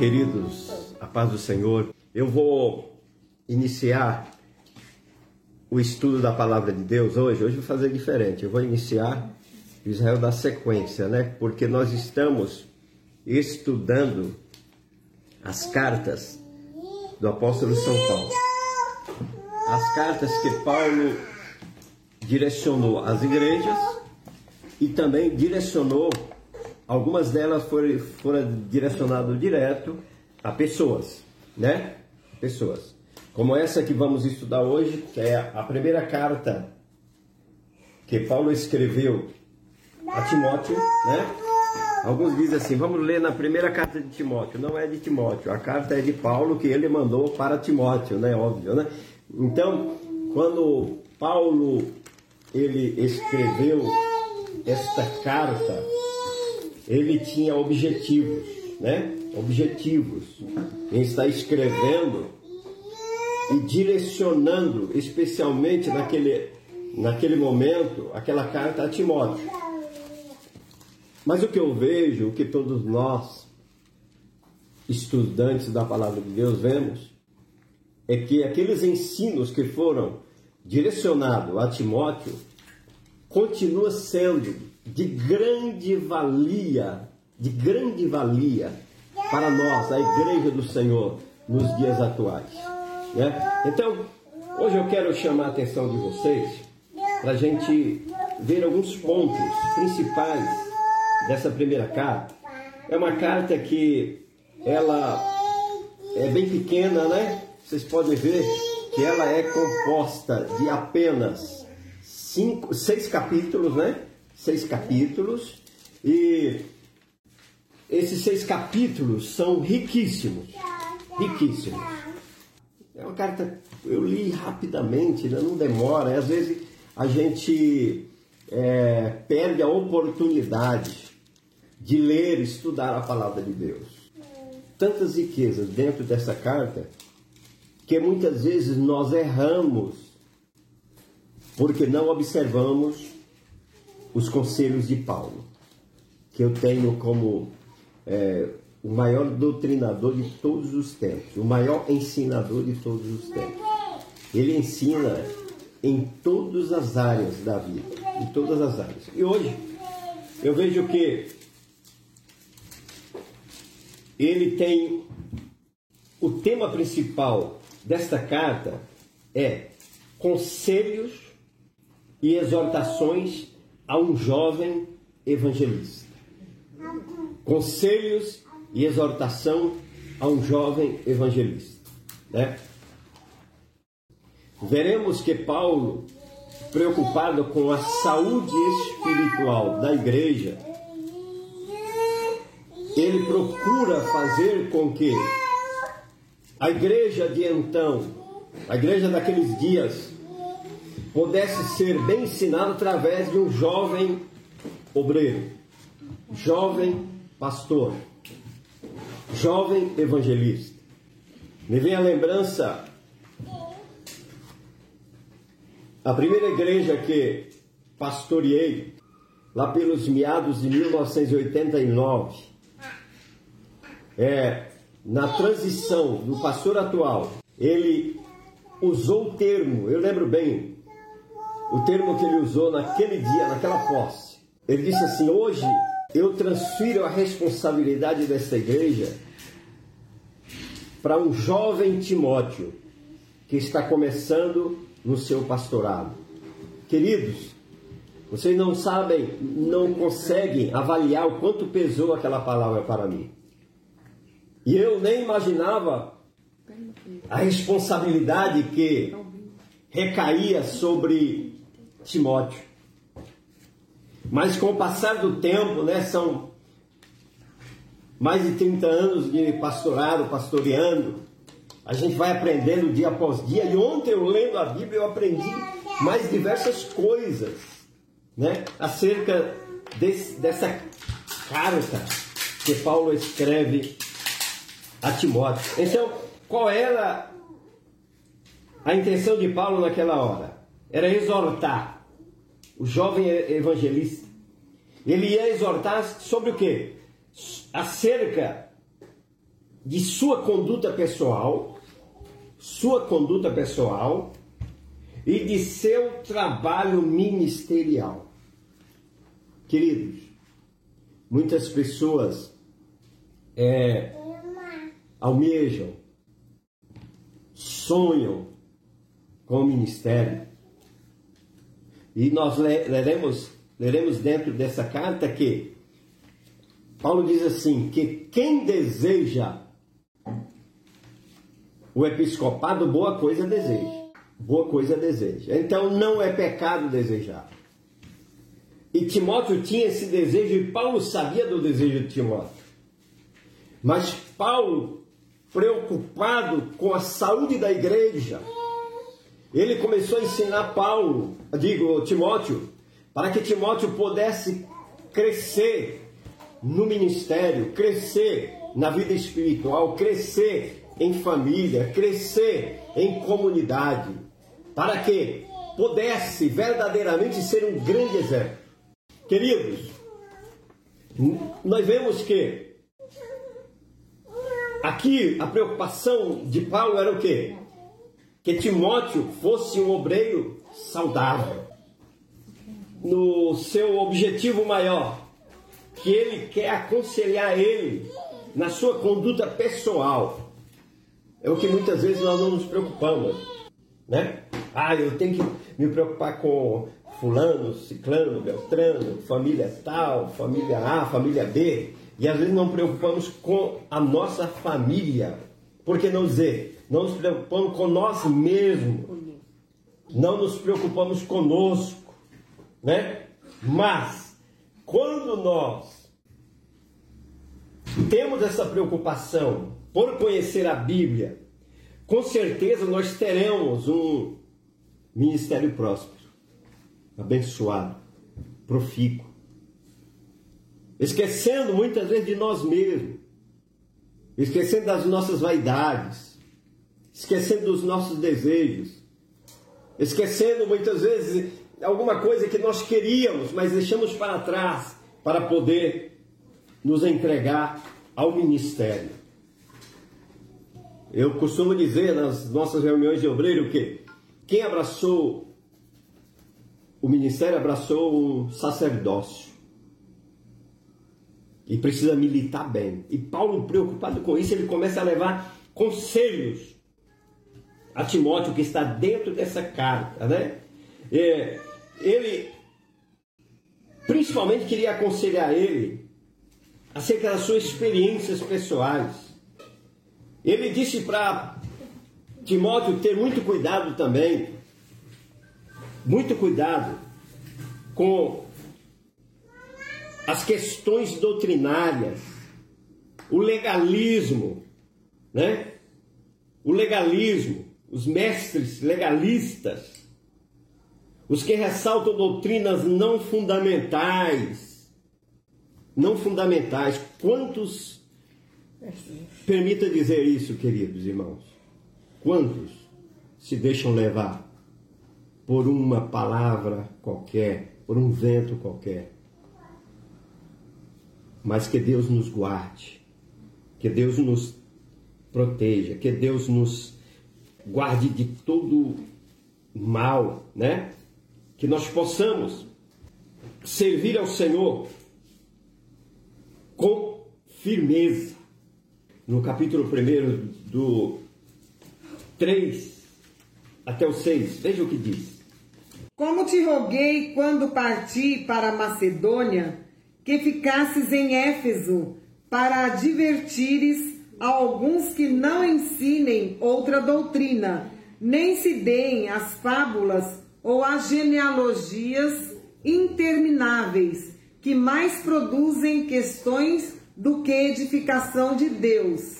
queridos, a paz do Senhor. Eu vou iniciar o estudo da palavra de Deus hoje. Hoje vou fazer diferente. Eu vou iniciar Israel da sequência, né? Porque nós estamos estudando as cartas do apóstolo São Paulo. As cartas que Paulo direcionou às igrejas e também direcionou Algumas delas foram, foram direcionadas direto a pessoas, né? Pessoas. Como essa que vamos estudar hoje, que é a primeira carta que Paulo escreveu a Timóteo, né? Alguns dizem assim, vamos ler na primeira carta de Timóteo. Não é de Timóteo, a carta é de Paulo que ele mandou para Timóteo, né? Óbvio, né? Então, quando Paulo ele escreveu esta carta, ele tinha objetivos, né? Objetivos. Ele está escrevendo e direcionando, especialmente naquele, naquele momento, aquela carta a Timóteo. Mas o que eu vejo, o que todos nós, estudantes da palavra de Deus, vemos, é que aqueles ensinos que foram direcionados a Timóteo continua sendo de grande valia, de grande valia para nós, a Igreja do Senhor, nos dias atuais. Né? Então, hoje eu quero chamar a atenção de vocês para a gente ver alguns pontos principais dessa primeira carta. É uma carta que ela é bem pequena, né? Vocês podem ver que ela é composta de apenas cinco, seis capítulos, né? Seis capítulos e esses seis capítulos são riquíssimos, riquíssimos. É uma carta, eu li rapidamente, né? não demora, às vezes a gente é, perde a oportunidade de ler, estudar a palavra de Deus. Tantas riquezas dentro dessa carta que muitas vezes nós erramos porque não observamos os conselhos de Paulo, que eu tenho como é, o maior doutrinador de todos os tempos, o maior ensinador de todos os tempos. Ele ensina em todas as áreas da vida, em todas as áreas. E hoje eu vejo que ele tem o tema principal desta carta é conselhos e exortações a um jovem evangelista. Conselhos e exortação a um jovem evangelista. Né? Veremos que Paulo, preocupado com a saúde espiritual da igreja, ele procura fazer com que a igreja de então, a igreja daqueles dias, pudesse ser bem ensinado através de um jovem obreiro, jovem pastor, jovem evangelista. Me vem a lembrança a primeira igreja que pastoreei lá pelos meados de 1989 é na transição do pastor atual ele usou o termo, eu lembro bem, o termo que ele usou naquele dia, naquela posse. Ele disse assim: Hoje eu transfiro a responsabilidade desta igreja para um jovem Timóteo que está começando no seu pastorado. Queridos, vocês não sabem, não conseguem avaliar o quanto pesou aquela palavra para mim. E eu nem imaginava a responsabilidade que recaía sobre Timóteo. Mas com o passar do tempo, né, são mais de 30 anos de pastorado, pastoreando, a gente vai aprendendo dia após dia. E ontem eu lendo a Bíblia eu aprendi mais diversas coisas, né, acerca desse, dessa carta que Paulo escreve a Timóteo. Então, qual era a intenção de Paulo naquela hora? Era exortar o jovem evangelista. Ele ia exortar sobre o quê? Acerca de sua conduta pessoal, sua conduta pessoal e de seu trabalho ministerial. Queridos, muitas pessoas é, almejam, sonham com o ministério. E nós leremos, leremos dentro dessa carta que Paulo diz assim: que quem deseja o episcopado, boa coisa deseja. Boa coisa deseja. Então não é pecado desejar. E Timóteo tinha esse desejo e Paulo sabia do desejo de Timóteo. Mas Paulo, preocupado com a saúde da igreja, ele começou a ensinar Paulo, digo, Timóteo, para que Timóteo pudesse crescer no ministério, crescer na vida espiritual, crescer em família, crescer em comunidade, para que pudesse verdadeiramente ser um grande exemplo. Queridos, nós vemos que Aqui a preocupação de Paulo era o quê? Que Timóteo fosse um obreiro saudável. No seu objetivo maior, que ele quer aconselhar ele na sua conduta pessoal. É o que muitas vezes nós não nos preocupamos, né? Ah, eu tenho que me preocupar com fulano, ciclano, beltrano, família tal, família A, família B. E às vezes não preocupamos com a nossa família. Por que não dizer? Não nos preocupamos com nós mesmos. Não nos preocupamos conosco. Né? Mas, quando nós temos essa preocupação por conhecer a Bíblia, com certeza nós teremos um ministério próspero, abençoado, profícuo esquecendo muitas vezes de nós mesmos, esquecendo das nossas vaidades, esquecendo dos nossos desejos, esquecendo muitas vezes alguma coisa que nós queríamos, mas deixamos para trás para poder nos entregar ao ministério. Eu costumo dizer nas nossas reuniões de obreiro que quem abraçou o ministério abraçou um sacerdócio e precisa militar bem. E Paulo, preocupado com isso, ele começa a levar conselhos a Timóteo que está dentro dessa carta, né? É, ele principalmente queria aconselhar ele acerca das suas experiências pessoais. Ele disse para Timóteo ter muito cuidado também, muito cuidado com as questões doutrinárias, o legalismo, né? O legalismo, os mestres legalistas, os que ressaltam doutrinas não fundamentais, não fundamentais. Quantos permita dizer isso, queridos irmãos? Quantos se deixam levar por uma palavra qualquer, por um vento qualquer? mas que Deus nos guarde, que Deus nos proteja, que Deus nos guarde de todo mal, né? Que nós possamos servir ao Senhor com firmeza. No capítulo 1 do 3 até o 6, veja o que diz. Como te roguei quando parti para Macedônia, que ficasses em Éfeso para advertires a alguns que não ensinem outra doutrina, nem se deem as fábulas ou as genealogias intermináveis, que mais produzem questões do que edificação de Deus,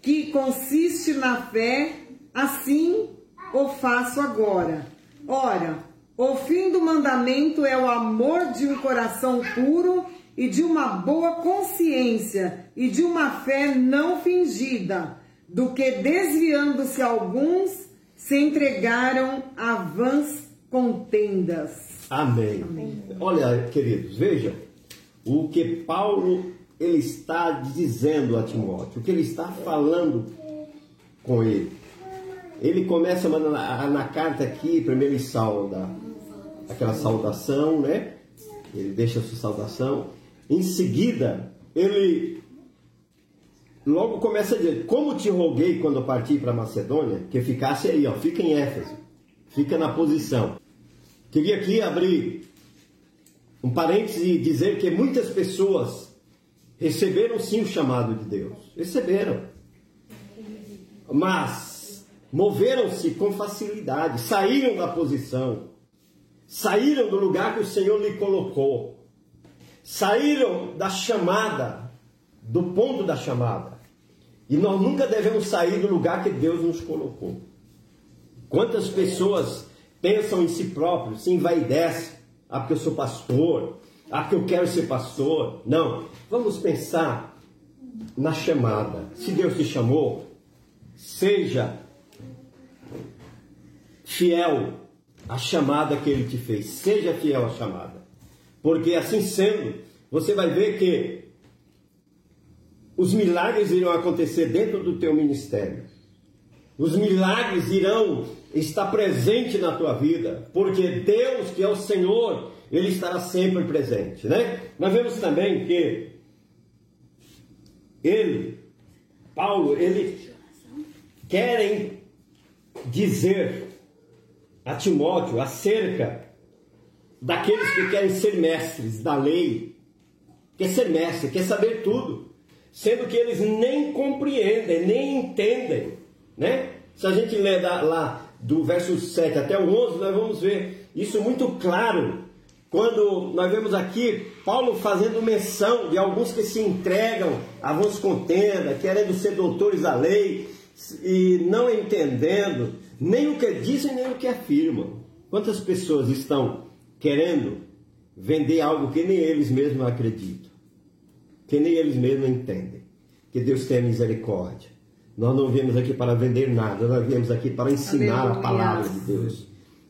que consiste na fé, assim o faço agora. Ora, o fim do mandamento é o amor de um coração puro e de uma boa consciência e de uma fé não fingida, do que desviando-se alguns se entregaram a vãs contendas. Amém. Amém. Olha, queridos, vejam o que Paulo ele está dizendo a Timóteo, o que ele está falando com ele. Ele começa na, na carta aqui, primeiro ele sauda aquela saudação, né? Ele deixa a sua saudação. Em seguida, ele logo começa a dizer: Como te roguei quando parti para Macedônia, que ficasse aí, ó, fica em Éfeso, fica na posição. Queria aqui abrir um parêntese e dizer que muitas pessoas receberam sim o chamado de Deus, receberam, mas moveram-se com facilidade, saíram da posição, saíram do lugar que o Senhor lhe colocou, saíram da chamada, do ponto da chamada. E nós nunca devemos sair do lugar que Deus nos colocou. Quantas pessoas pensam em si próprios, se envaidecem, ah, porque eu sou pastor, ah, porque eu quero ser pastor. Não, vamos pensar na chamada. Se Deus te chamou, seja fiel à chamada que Ele te fez. Seja fiel à chamada. Porque assim sendo, você vai ver que os milagres irão acontecer dentro do teu ministério. Os milagres irão estar presentes na tua vida, porque Deus, que é o Senhor, ele estará sempre presente, né? Nós vemos também que ele, Paulo, ele querem dizer a Timóteo acerca daqueles que querem ser mestres da lei, quer ser mestre, quer saber tudo, sendo que eles nem compreendem, nem entendem, né? Se a gente ler lá do verso 7 até o 11, nós vamos ver isso muito claro, quando nós vemos aqui Paulo fazendo menção de alguns que se entregam a vãs contenda, querendo ser doutores da lei e não entendendo nem o que dizem, nem o que afirmam. Quantas pessoas estão querendo vender algo que nem eles mesmos acreditam, que nem eles mesmos entendem? Que Deus tenha misericórdia. Nós não viemos aqui para vender nada, nós viemos aqui para ensinar Aleluia. a palavra de Deus,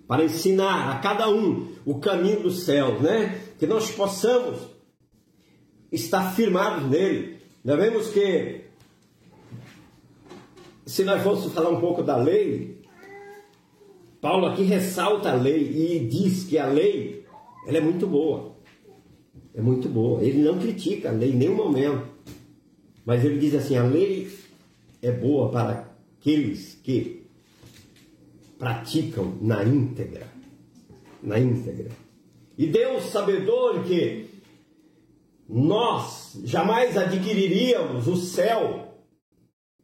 para ensinar a cada um o caminho dos céus, né? Que nós possamos estar firmados nele. Nós vemos que, se nós fôssemos falar um pouco da lei, Paulo aqui ressalta a lei e diz que a lei ela é muito boa. É muito boa. Ele não critica a lei em nenhum momento. Mas ele diz assim: a lei é boa para aqueles que praticam na íntegra. Na íntegra. E Deus, sabedor que nós jamais adquiriríamos o céu,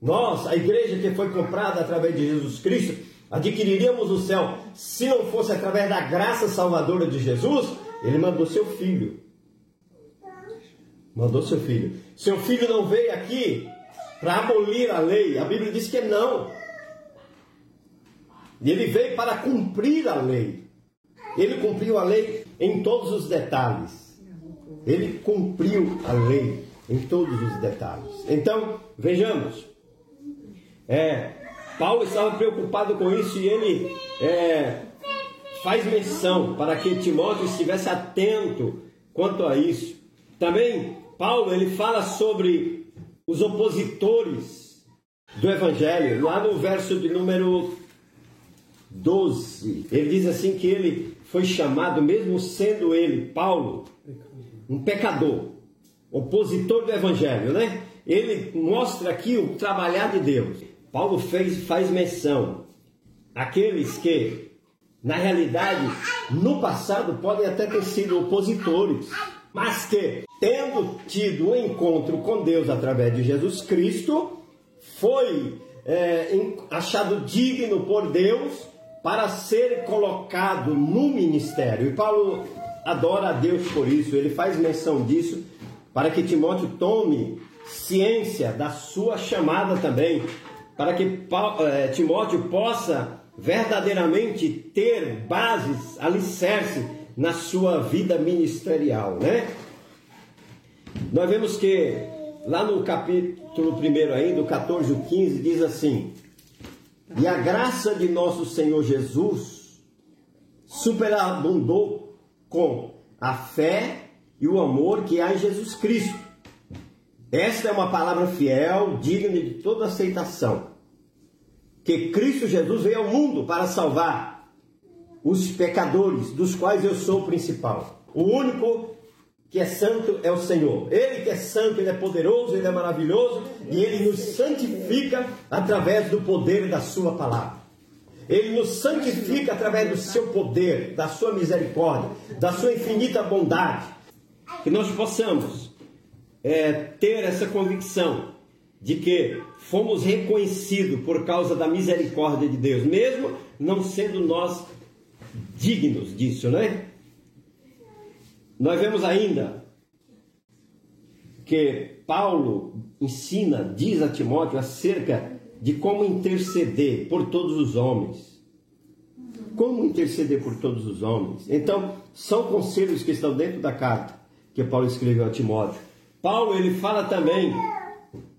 nós, a igreja que foi comprada através de Jesus Cristo, adquiriríamos o céu se não fosse através da graça salvadora de Jesus, ele mandou seu filho. Mandou seu filho. Seu filho não veio aqui para abolir a lei. A Bíblia diz que não. Ele veio para cumprir a lei. Ele cumpriu a lei em todos os detalhes. Ele cumpriu a lei em todos os detalhes. Então, vejamos. É, Paulo estava preocupado com isso e ele é, faz menção para que Timóteo estivesse atento quanto a isso. Também Paulo ele fala sobre os opositores do Evangelho, lá no verso de número 12, ele diz assim que ele foi chamado, mesmo sendo ele, Paulo, um pecador, opositor do Evangelho, né? Ele mostra aqui o trabalhar de Deus. Paulo fez, faz menção aqueles que, na realidade, no passado podem até ter sido opositores, mas que tendo tido o um encontro com Deus através de Jesus Cristo, foi é, achado digno por Deus para ser colocado no ministério. E Paulo adora a Deus por isso, ele faz menção disso para que Timóteo tome ciência da sua chamada também, para que é, Timóteo possa verdadeiramente ter bases, alicerce na sua vida ministerial, né? Nós vemos que lá no capítulo 1 ainda, o 14 e o 15, diz assim: E a graça de nosso Senhor Jesus superabundou com a fé e o amor que há em Jesus Cristo. Esta é uma palavra fiel, digna de toda aceitação. Que Cristo Jesus veio ao mundo para salvar os pecadores, dos quais eu sou o principal. O único que é santo é o Senhor. Ele que é santo, ele é poderoso, ele é maravilhoso e ele nos santifica através do poder da sua palavra. Ele nos santifica através do seu poder, da sua misericórdia, da sua infinita bondade. Que nós possamos é, ter essa convicção de que fomos reconhecidos por causa da misericórdia de Deus, mesmo não sendo nós dignos disso, né? Nós vemos ainda que Paulo ensina, diz a Timóteo acerca de como interceder por todos os homens. Como interceder por todos os homens? Então, são conselhos que estão dentro da carta que Paulo escreveu a Timóteo. Paulo ele fala também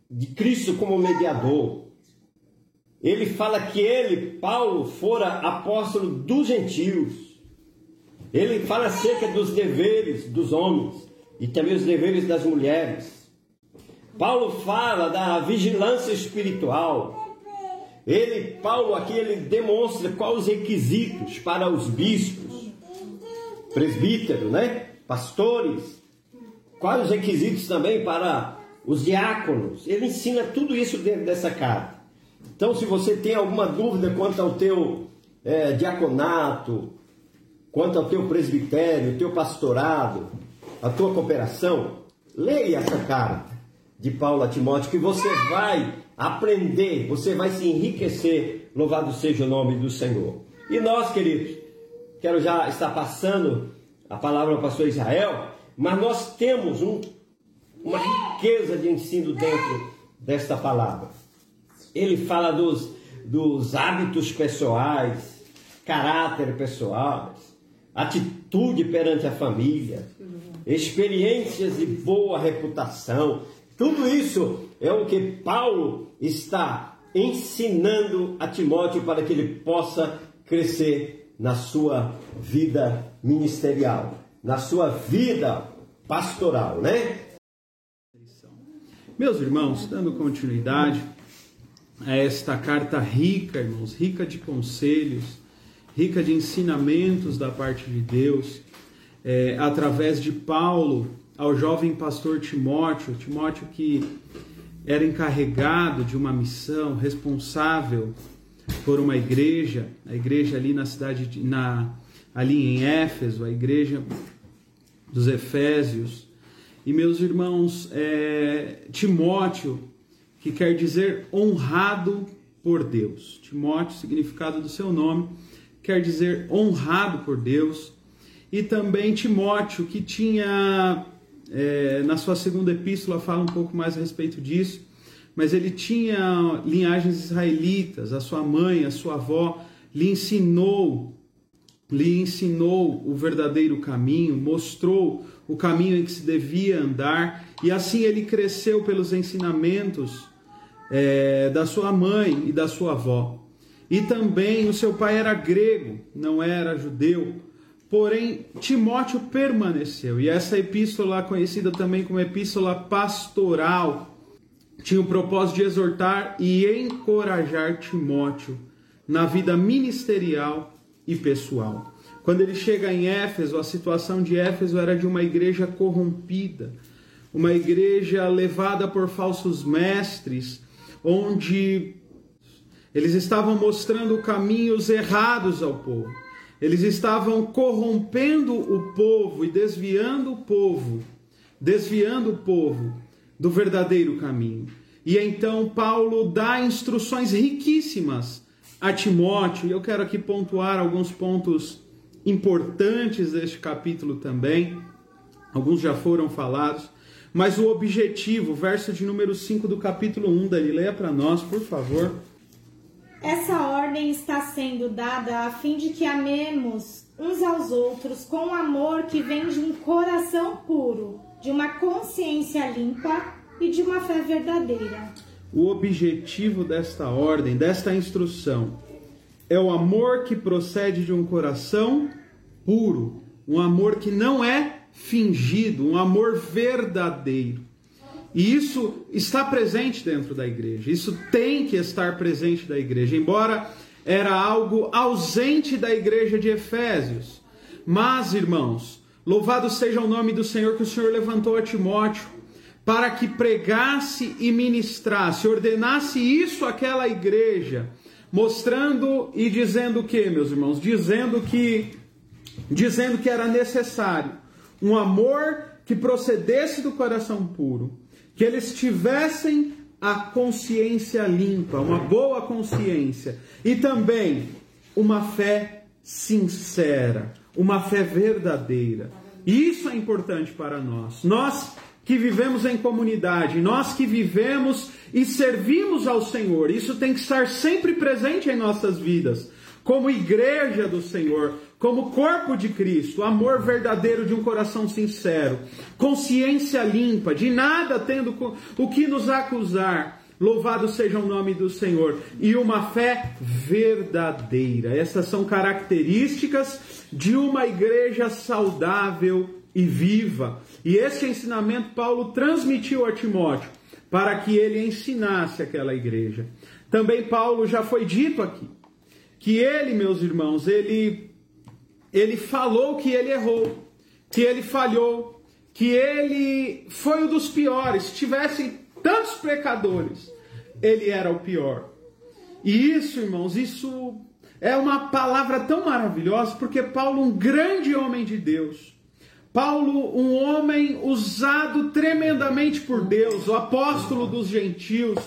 de Cristo como mediador. Ele fala que ele, Paulo, fora apóstolo dos gentios. Ele fala acerca dos deveres dos homens e também os deveres das mulheres. Paulo fala da vigilância espiritual. Ele, Paulo, aqui ele demonstra quais os requisitos para os bispos, presbíteros, né? Pastores. Quais os requisitos também para os diáconos. Ele ensina tudo isso dentro dessa carta. Então, se você tem alguma dúvida quanto ao teu é, diaconato, quanto ao teu presbitério, teu pastorado, a tua cooperação, leia essa carta de Paulo a Timóteo, que você vai aprender, você vai se enriquecer. Louvado seja o nome do Senhor. E nós, queridos, quero já estar passando a palavra ao pastor Israel, mas nós temos um, uma riqueza de ensino dentro desta palavra. Ele fala dos, dos hábitos pessoais, caráter pessoais, atitude perante a família, experiências de boa reputação, tudo isso é o que Paulo está ensinando a Timóteo para que ele possa crescer na sua vida ministerial, na sua vida pastoral, né? Meus irmãos, dando continuidade a esta carta rica, irmãos, rica de conselhos, rica de ensinamentos da parte de Deus, é, através de Paulo, ao jovem pastor Timóteo, Timóteo que era encarregado de uma missão, responsável por uma igreja, a igreja ali na cidade de, na ali em Éfeso, a igreja dos Efésios. E meus irmãos, é, Timóteo, que quer dizer honrado por Deus. Timóteo, significado do seu nome, quer dizer honrado por Deus. E também Timóteo, que tinha é, na sua segunda epístola fala um pouco mais a respeito disso, mas ele tinha linhagens israelitas, a sua mãe, a sua avó lhe ensinou, lhe ensinou o verdadeiro caminho, mostrou o caminho em que se devia andar, e assim ele cresceu pelos ensinamentos é, da sua mãe e da sua avó. E também o seu pai era grego, não era judeu, Porém, Timóteo permaneceu, e essa epístola, conhecida também como epístola pastoral, tinha o propósito de exortar e encorajar Timóteo na vida ministerial e pessoal. Quando ele chega em Éfeso, a situação de Éfeso era de uma igreja corrompida, uma igreja levada por falsos mestres, onde eles estavam mostrando caminhos errados ao povo. Eles estavam corrompendo o povo e desviando o povo, desviando o povo do verdadeiro caminho. E então Paulo dá instruções riquíssimas a Timóteo, e eu quero aqui pontuar alguns pontos importantes deste capítulo também. Alguns já foram falados, mas o objetivo, verso de número 5 do capítulo 1, Dani, leia para nós, por favor. Essa ordem está sendo dada a fim de que amemos uns aos outros com um amor que vem de um coração puro, de uma consciência limpa e de uma fé verdadeira. O objetivo desta ordem, desta instrução, é o amor que procede de um coração puro, um amor que não é fingido, um amor verdadeiro. E isso está presente dentro da igreja. Isso tem que estar presente da igreja, embora era algo ausente da igreja de Efésios. Mas, irmãos, louvado seja o nome do Senhor que o Senhor levantou a Timóteo para que pregasse e ministrasse, ordenasse isso àquela igreja, mostrando e dizendo o que, meus irmãos? Dizendo que dizendo que era necessário um amor que procedesse do coração puro, que eles tivessem a consciência limpa, uma boa consciência, e também uma fé sincera, uma fé verdadeira. Isso é importante para nós. Nós que vivemos em comunidade, nós que vivemos e servimos ao Senhor, isso tem que estar sempre presente em nossas vidas, como igreja do Senhor, como corpo de Cristo, amor verdadeiro de um coração sincero, consciência limpa, de nada tendo o que nos acusar. Louvado seja o nome do Senhor. E uma fé verdadeira. Essas são características de uma igreja saudável e viva. E esse ensinamento Paulo transmitiu a Timóteo para que ele ensinasse aquela igreja. Também Paulo já foi dito aqui que ele, meus irmãos, ele ele falou que ele errou, que ele falhou, que ele foi um dos piores. Se tivessem tantos pecadores, ele era o pior. E isso, irmãos, isso é uma palavra tão maravilhosa, porque Paulo, um grande homem de Deus, Paulo, um homem usado tremendamente por Deus, o apóstolo dos gentios,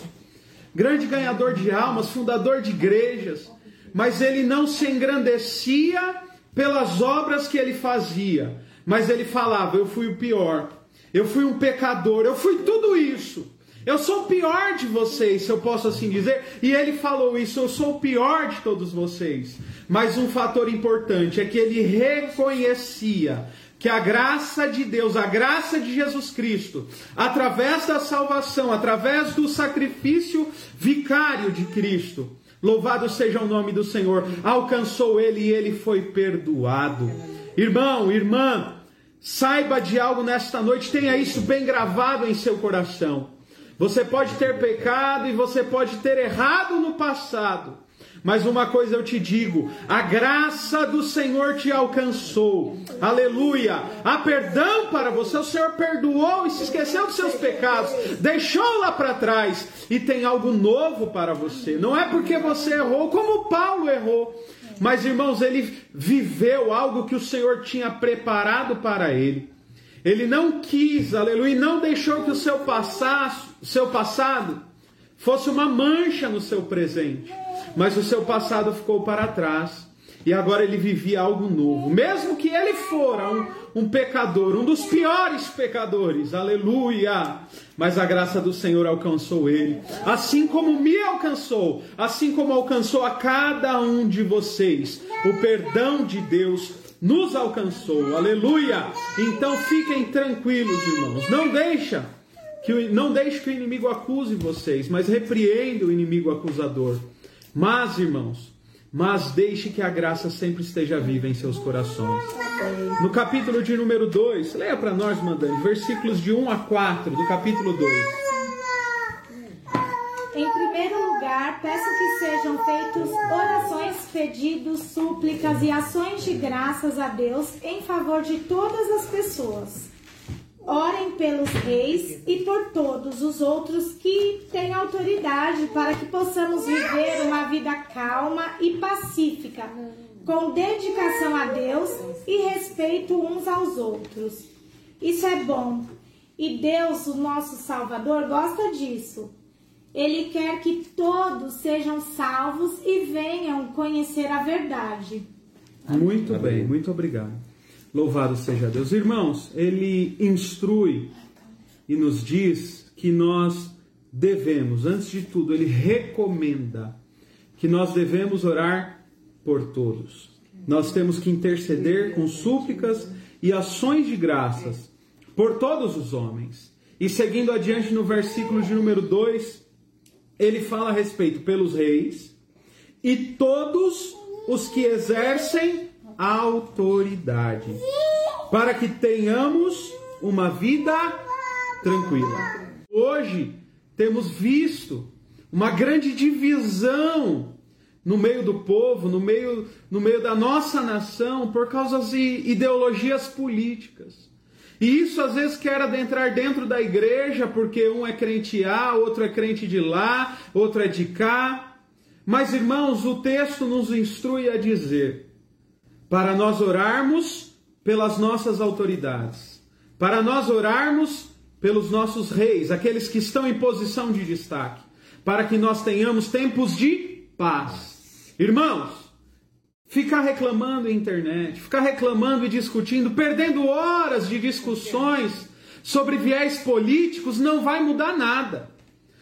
grande ganhador de almas, fundador de igrejas, mas ele não se engrandecia pelas obras que ele fazia, mas ele falava: Eu fui o pior, eu fui um pecador, eu fui tudo isso. Eu sou o pior de vocês, se eu posso assim dizer. E ele falou isso: Eu sou o pior de todos vocês. Mas um fator importante é que ele reconhecia que a graça de Deus, a graça de Jesus Cristo, através da salvação, através do sacrifício vicário de Cristo, Louvado seja o nome do Senhor. Alcançou ele e ele foi perdoado. Irmão, irmã, saiba de algo nesta noite, tenha isso bem gravado em seu coração. Você pode ter pecado e você pode ter errado no passado. Mas uma coisa eu te digo: a graça do Senhor te alcançou. Aleluia! Há perdão para você. O Senhor perdoou e se esqueceu dos seus pecados, deixou lá para trás e tem algo novo para você. Não é porque você errou, como Paulo errou. Mas irmãos, ele viveu algo que o Senhor tinha preparado para ele. Ele não quis, aleluia, não deixou que o seu passado, seu passado fosse uma mancha no seu presente mas o seu passado ficou para trás e agora ele vivia algo novo. Mesmo que ele fora um, um, pecador, um dos piores pecadores, aleluia! Mas a graça do Senhor alcançou ele, assim como me alcançou, assim como alcançou a cada um de vocês. O perdão de Deus nos alcançou, aleluia! Então fiquem tranquilos, irmãos, não deixa. Que, não deixe que o inimigo acuse vocês, mas repreenda o inimigo acusador. Mas, irmãos, mas deixe que a graça sempre esteja viva em seus corações. No capítulo de número 2, leia para nós, mandante, versículos de 1 a 4 do capítulo 2. Em primeiro lugar, peço que sejam feitos orações, pedidos, súplicas e ações de graças a Deus em favor de todas as pessoas pelos reis e por todos os outros que têm autoridade para que possamos viver uma vida calma e pacífica, com dedicação a Deus e respeito uns aos outros. Isso é bom. E Deus, o nosso Salvador, gosta disso. Ele quer que todos sejam salvos e venham conhecer a verdade. Muito bem, muito obrigado. Louvado seja Deus. Irmãos, ele instrui e nos diz que nós devemos, antes de tudo, ele recomenda que nós devemos orar por todos. Nós temos que interceder com súplicas e ações de graças por todos os homens. E seguindo adiante no versículo de número 2, ele fala a respeito pelos reis e todos os que exercem autoridade, para que tenhamos uma vida tranquila. Hoje temos visto uma grande divisão no meio do povo, no meio, no meio da nossa nação, por causa de ideologias políticas. E isso às vezes quer adentrar dentro da igreja, porque um é crente A, outro é crente de lá, outro é de cá. Mas irmãos, o texto nos instrui a dizer: para nós orarmos pelas nossas autoridades, para nós orarmos pelos nossos reis, aqueles que estão em posição de destaque, para que nós tenhamos tempos de paz. Irmãos, ficar reclamando na internet, ficar reclamando e discutindo, perdendo horas de discussões sobre viés políticos, não vai mudar nada.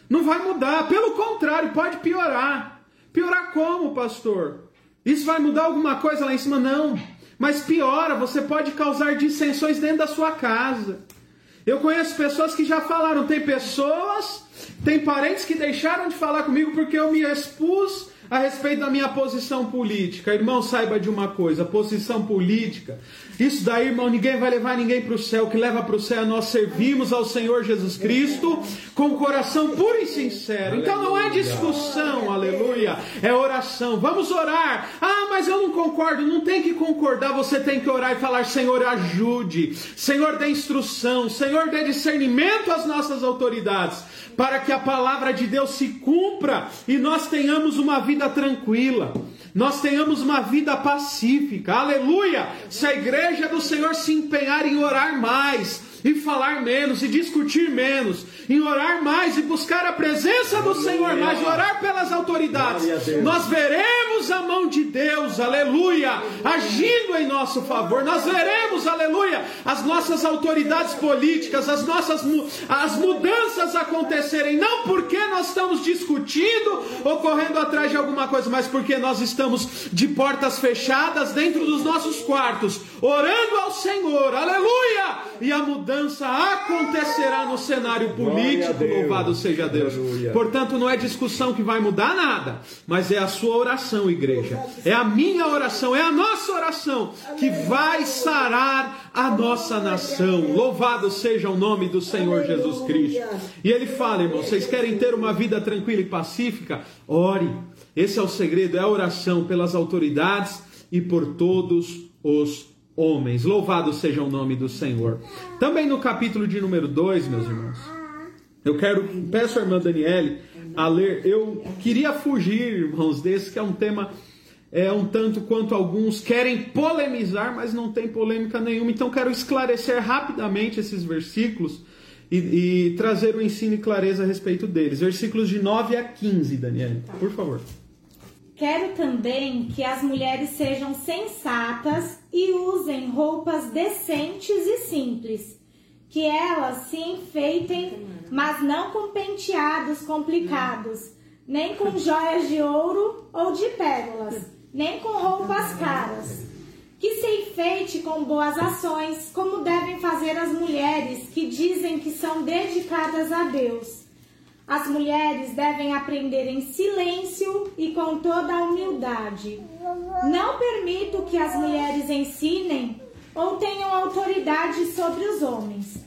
Não vai mudar, pelo contrário, pode piorar. Piorar como, pastor? Isso vai mudar alguma coisa lá em cima? Não. Mas piora, você pode causar dissensões dentro da sua casa. Eu conheço pessoas que já falaram, tem pessoas, tem parentes que deixaram de falar comigo porque eu me expus a respeito da minha posição política. Irmão, saiba de uma coisa: posição política isso daí, irmão, ninguém vai levar ninguém para o céu. O que leva para o céu é nós servimos ao Senhor Jesus Cristo com o coração puro e sincero. Então não é discussão, aleluia, é oração. Vamos orar. Ah, mas eu não concordo. Não tem que concordar, você tem que orar e falar: Senhor, ajude. Senhor, dê instrução. Senhor, dê discernimento às nossas autoridades para que a palavra de Deus se cumpra e nós tenhamos uma vida tranquila nós tenhamos uma vida pacífica, aleluia! Se a igreja do Senhor se empenhar em orar mais, e falar menos, e discutir menos, em orar mais e buscar a presença do Senhor mais, orar pelas autoridades, nós veremos a mão de Deus, aleluia, agindo em nosso favor. Nós veremos, aleluia, as nossas autoridades políticas, as nossas as mudanças acontecerem, não porque nós estamos discutindo ou correndo atrás de alguma coisa, mas porque nós estamos de portas fechadas dentro dos nossos quartos, orando ao Senhor, aleluia, e a mudança acontecerá no cenário político, louvado seja Deus. Aleluia. Portanto, não é discussão que vai mudar nada, mas é a sua oração, igreja. É a minha oração, é a nossa oração que vai sarar a nossa nação. Louvado seja o nome do Senhor Jesus Cristo. E ele fala, irmão, vocês querem ter uma vida tranquila e pacífica? Ore. Esse é o segredo, é a oração pelas autoridades e por todos os homens. Louvado seja o nome do Senhor. Também no capítulo de número 2, meus irmãos, eu quero, peço à irmã Daniele a ler. Eu queria fugir, irmãos, desse que é um tema é um tanto quanto alguns querem polemizar, mas não tem polêmica nenhuma. Então quero esclarecer rapidamente esses versículos e, e trazer o ensino e clareza a respeito deles. Versículos de 9 a 15, Daniele, por favor. Quero também que as mulheres sejam sensatas e usem roupas decentes e simples, que elas se enfeitem, mas não com penteados complicados, nem com joias de ouro ou de pérolas, nem com roupas caras. Que se enfeite com boas ações, como devem fazer as mulheres que dizem que são dedicadas a Deus as mulheres devem aprender em silêncio e com toda a humildade. Não permito que as mulheres ensinem ou tenham autoridade sobre os homens.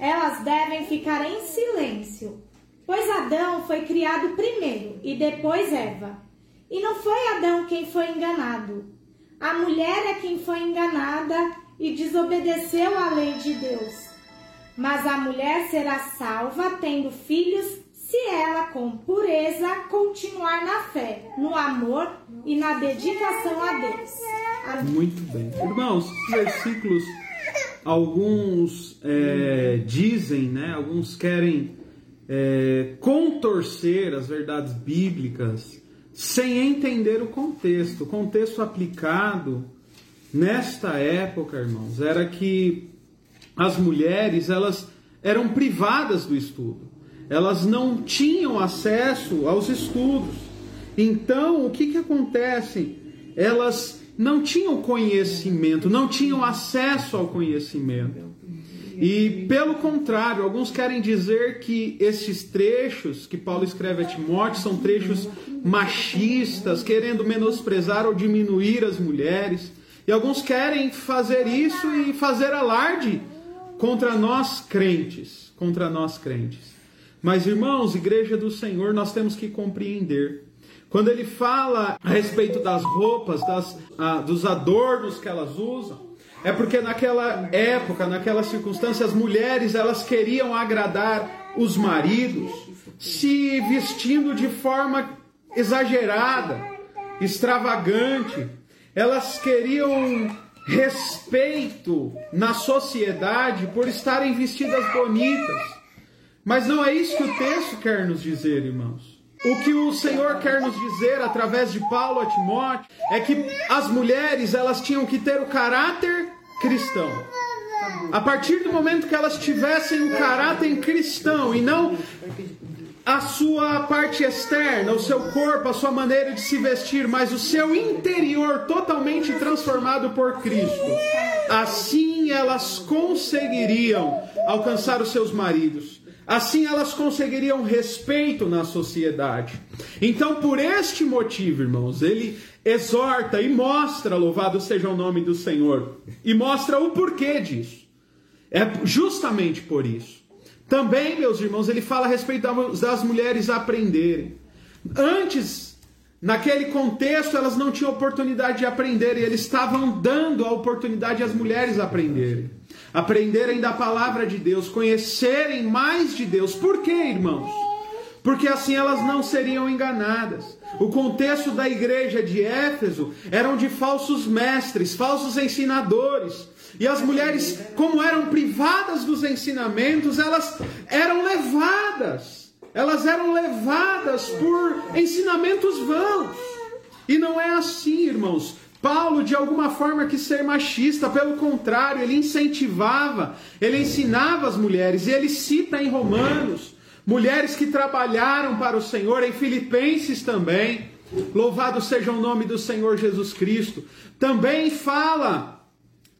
Elas devem ficar em silêncio, pois Adão foi criado primeiro e depois Eva. E não foi Adão quem foi enganado. A mulher é quem foi enganada e desobedeceu à lei de Deus. Mas a mulher será salva tendo filhos se ela com pureza continuar na fé, no amor e na dedicação a Deus. Amém. Muito bem. Irmãos, versículos, alguns é, dizem, né, alguns querem é, contorcer as verdades bíblicas sem entender o contexto. O contexto aplicado nesta época, irmãos, era que as mulheres elas eram privadas do estudo elas não tinham acesso aos estudos. Então, o que, que acontece? Elas não tinham conhecimento, não tinham acesso ao conhecimento. E, pelo contrário, alguns querem dizer que esses trechos que Paulo escreve a Timóteo são trechos machistas, querendo menosprezar ou diminuir as mulheres. E alguns querem fazer isso e fazer alarde contra nós crentes, contra nós crentes. Mas, irmãos, igreja do Senhor, nós temos que compreender. Quando ele fala a respeito das roupas, das, ah, dos adornos que elas usam, é porque naquela época, naquela circunstância, as mulheres elas queriam agradar os maridos, se vestindo de forma exagerada, extravagante. Elas queriam respeito na sociedade por estarem vestidas bonitas. Mas não é isso que o texto quer nos dizer, irmãos. O que o Senhor quer nos dizer através de Paulo a Timóteo é que as mulheres elas tinham que ter o caráter cristão. A partir do momento que elas tivessem o caráter cristão e não a sua parte externa, o seu corpo, a sua maneira de se vestir, mas o seu interior totalmente transformado por Cristo. Assim elas conseguiriam alcançar os seus maridos. Assim elas conseguiriam respeito na sociedade. Então, por este motivo, irmãos, ele exorta e mostra, louvado seja o nome do Senhor, e mostra o porquê disso. É justamente por isso. Também, meus irmãos, ele fala a respeito das mulheres aprenderem. Antes, naquele contexto, elas não tinham oportunidade de aprender e eles estavam dando a oportunidade às mulheres aprenderem. Aprenderem da palavra de Deus, conhecerem mais de Deus. Por quê, irmãos? Porque assim elas não seriam enganadas. O contexto da igreja de Éfeso eram de falsos mestres, falsos ensinadores e as mulheres, como eram privadas dos ensinamentos, elas eram levadas. Elas eram levadas por ensinamentos vãos. E não é assim, irmãos. Paulo, de alguma forma, quis ser machista, pelo contrário, ele incentivava, ele ensinava as mulheres, e ele cita em Romanos mulheres que trabalharam para o Senhor, em Filipenses também. Louvado seja o nome do Senhor Jesus Cristo. Também fala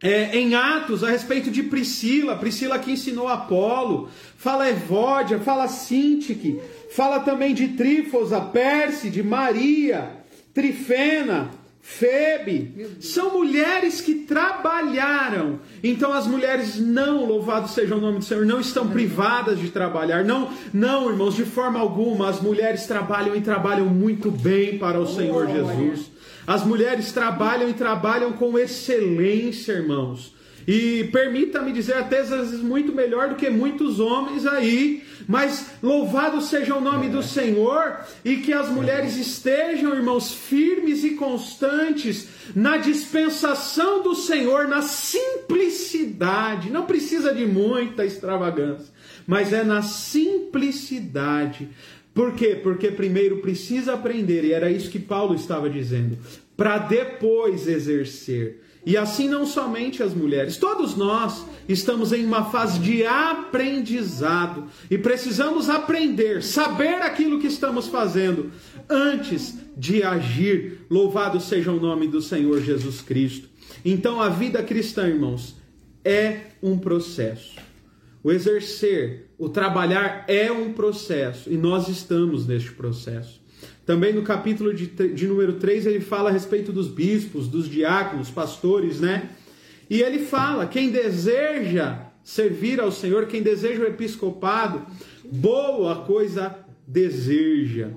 é, em Atos a respeito de Priscila, Priscila que ensinou Apolo, fala Evódia, fala Sintique, fala também de Trífosa, Pérside, Maria, Trifena, Febe, são mulheres que trabalharam. Então as mulheres não, louvado seja o nome do Senhor, não estão privadas de trabalhar. Não, não, irmãos, de forma alguma. As mulheres trabalham e trabalham muito bem para o Senhor Jesus. As mulheres trabalham e trabalham com excelência, irmãos. E permita-me dizer, até às vezes muito melhor do que muitos homens aí, mas louvado seja o nome do Senhor e que as mulheres estejam, irmãos, firmes e constantes na dispensação do Senhor, na simplicidade. Não precisa de muita extravagância, mas é na simplicidade. Por quê? Porque primeiro precisa aprender, e era isso que Paulo estava dizendo, para depois exercer. E assim não somente as mulheres, todos nós estamos em uma fase de aprendizado e precisamos aprender, saber aquilo que estamos fazendo antes de agir. Louvado seja o nome do Senhor Jesus Cristo. Então a vida cristã, irmãos, é um processo. O exercer, o trabalhar é um processo e nós estamos neste processo. Também no capítulo de, de número 3 ele fala a respeito dos bispos, dos diáconos, pastores, né? E ele fala: quem deseja servir ao Senhor, quem deseja o episcopado, boa coisa deseja,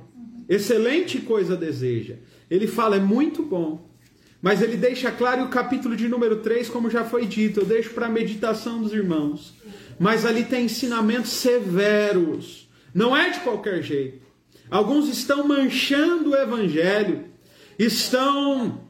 excelente coisa deseja. Ele fala: é muito bom. Mas ele deixa claro e o capítulo de número 3, como já foi dito, eu deixo para a meditação dos irmãos mas ali tem ensinamentos severos. Não é de qualquer jeito. Alguns estão manchando o evangelho, estão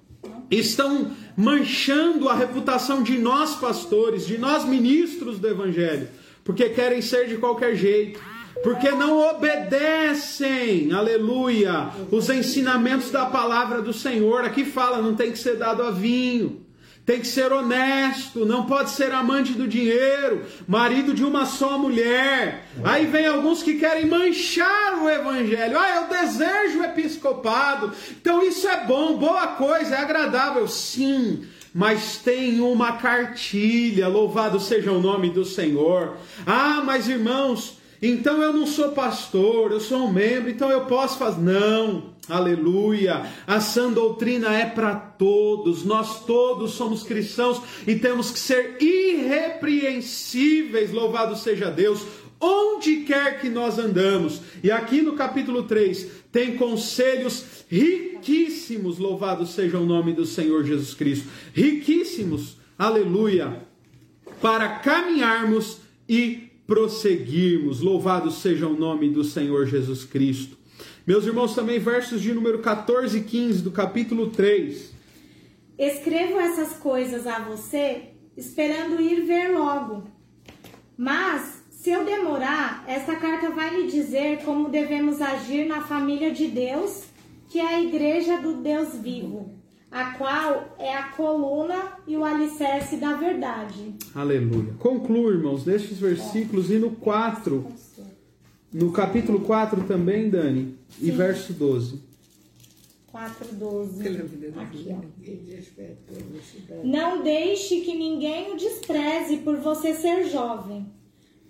estão manchando a reputação de nós pastores, de nós ministros do evangelho, porque querem ser de qualquer jeito, porque não obedecem, aleluia, os ensinamentos da palavra do Senhor. Aqui fala, não tem que ser dado a vinho tem que ser honesto, não pode ser amante do dinheiro, marido de uma só mulher. Aí vem alguns que querem manchar o evangelho. Ah, eu desejo o episcopado. Então isso é bom, boa coisa, é agradável, sim. Mas tem uma cartilha, louvado seja o nome do Senhor. Ah, mas irmãos, então eu não sou pastor, eu sou um membro, então eu posso fazer. Não. Aleluia! A sã doutrina é para todos, nós todos somos cristãos e temos que ser irrepreensíveis, louvado seja Deus, onde quer que nós andamos. E aqui no capítulo 3 tem conselhos riquíssimos, louvado seja o nome do Senhor Jesus Cristo. Riquíssimos, aleluia, para caminharmos e prosseguirmos. Louvado seja o nome do Senhor Jesus Cristo. Meus irmãos, também versos de número 14 e 15 do capítulo 3. Escrevo essas coisas a você, esperando ir ver logo. Mas, se eu demorar, essa carta vai lhe dizer como devemos agir na família de Deus, que é a igreja do Deus vivo, a qual é a coluna e o alicerce da verdade. Aleluia. Concluo, irmãos, nestes versículos e no 4 no capítulo 4 também, Dani, Sim. e verso 12. 4, 12. Aqui, ó. Não deixe que ninguém o despreze por você ser jovem.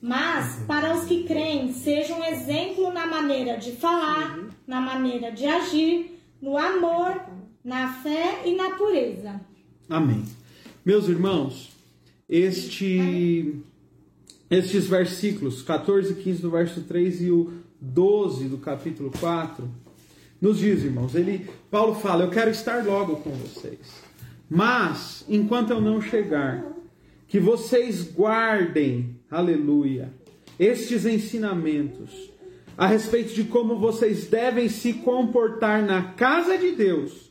Mas, para os que creem, seja um exemplo na maneira de falar, na maneira de agir, no amor, na fé e na pureza. Amém. Meus irmãos, este estes versículos 14 e 15 do verso 3 e o 12 do capítulo 4 nos diz, irmãos, ele Paulo fala: "Eu quero estar logo com vocês. Mas enquanto eu não chegar, que vocês guardem, aleluia, estes ensinamentos a respeito de como vocês devem se comportar na casa de Deus,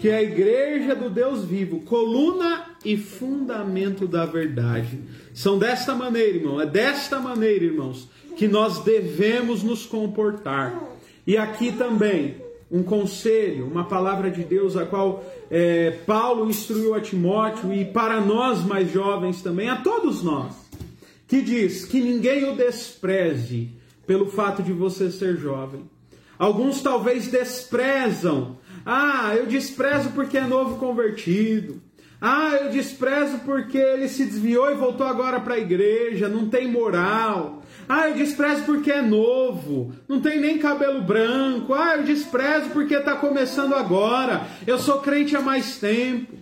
que é a igreja do Deus vivo, coluna e fundamento da verdade. São desta maneira, irmão, é desta maneira, irmãos, que nós devemos nos comportar. E aqui também um conselho, uma palavra de Deus a qual é, Paulo instruiu a Timóteo e para nós mais jovens também, a todos nós, que diz que ninguém o despreze pelo fato de você ser jovem. Alguns talvez desprezam ah, eu desprezo porque é novo convertido. Ah, eu desprezo porque ele se desviou e voltou agora para a igreja, não tem moral. Ah, eu desprezo porque é novo, não tem nem cabelo branco. Ah, eu desprezo porque está começando agora. Eu sou crente há mais tempo.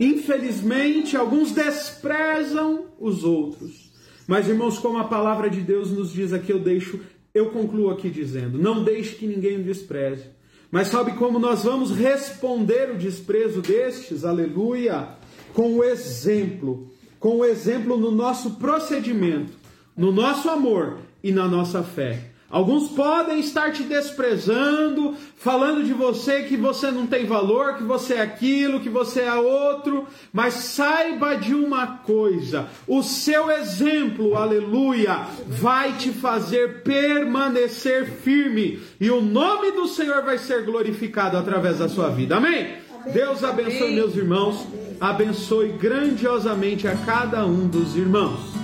Infelizmente, alguns desprezam os outros. Mas, irmãos, como a palavra de Deus nos diz aqui, eu deixo, eu concluo aqui dizendo: não deixe que ninguém o despreze. Mas sabe como nós vamos responder o desprezo destes? Aleluia! Com o exemplo, com o exemplo no nosso procedimento, no nosso amor e na nossa fé. Alguns podem estar te desprezando, falando de você que você não tem valor, que você é aquilo, que você é outro, mas saiba de uma coisa: o seu exemplo, aleluia, vai te fazer permanecer firme e o nome do Senhor vai ser glorificado através da sua vida. Amém? Amém. Deus abençoe Amém. meus irmãos, abençoe grandiosamente a cada um dos irmãos.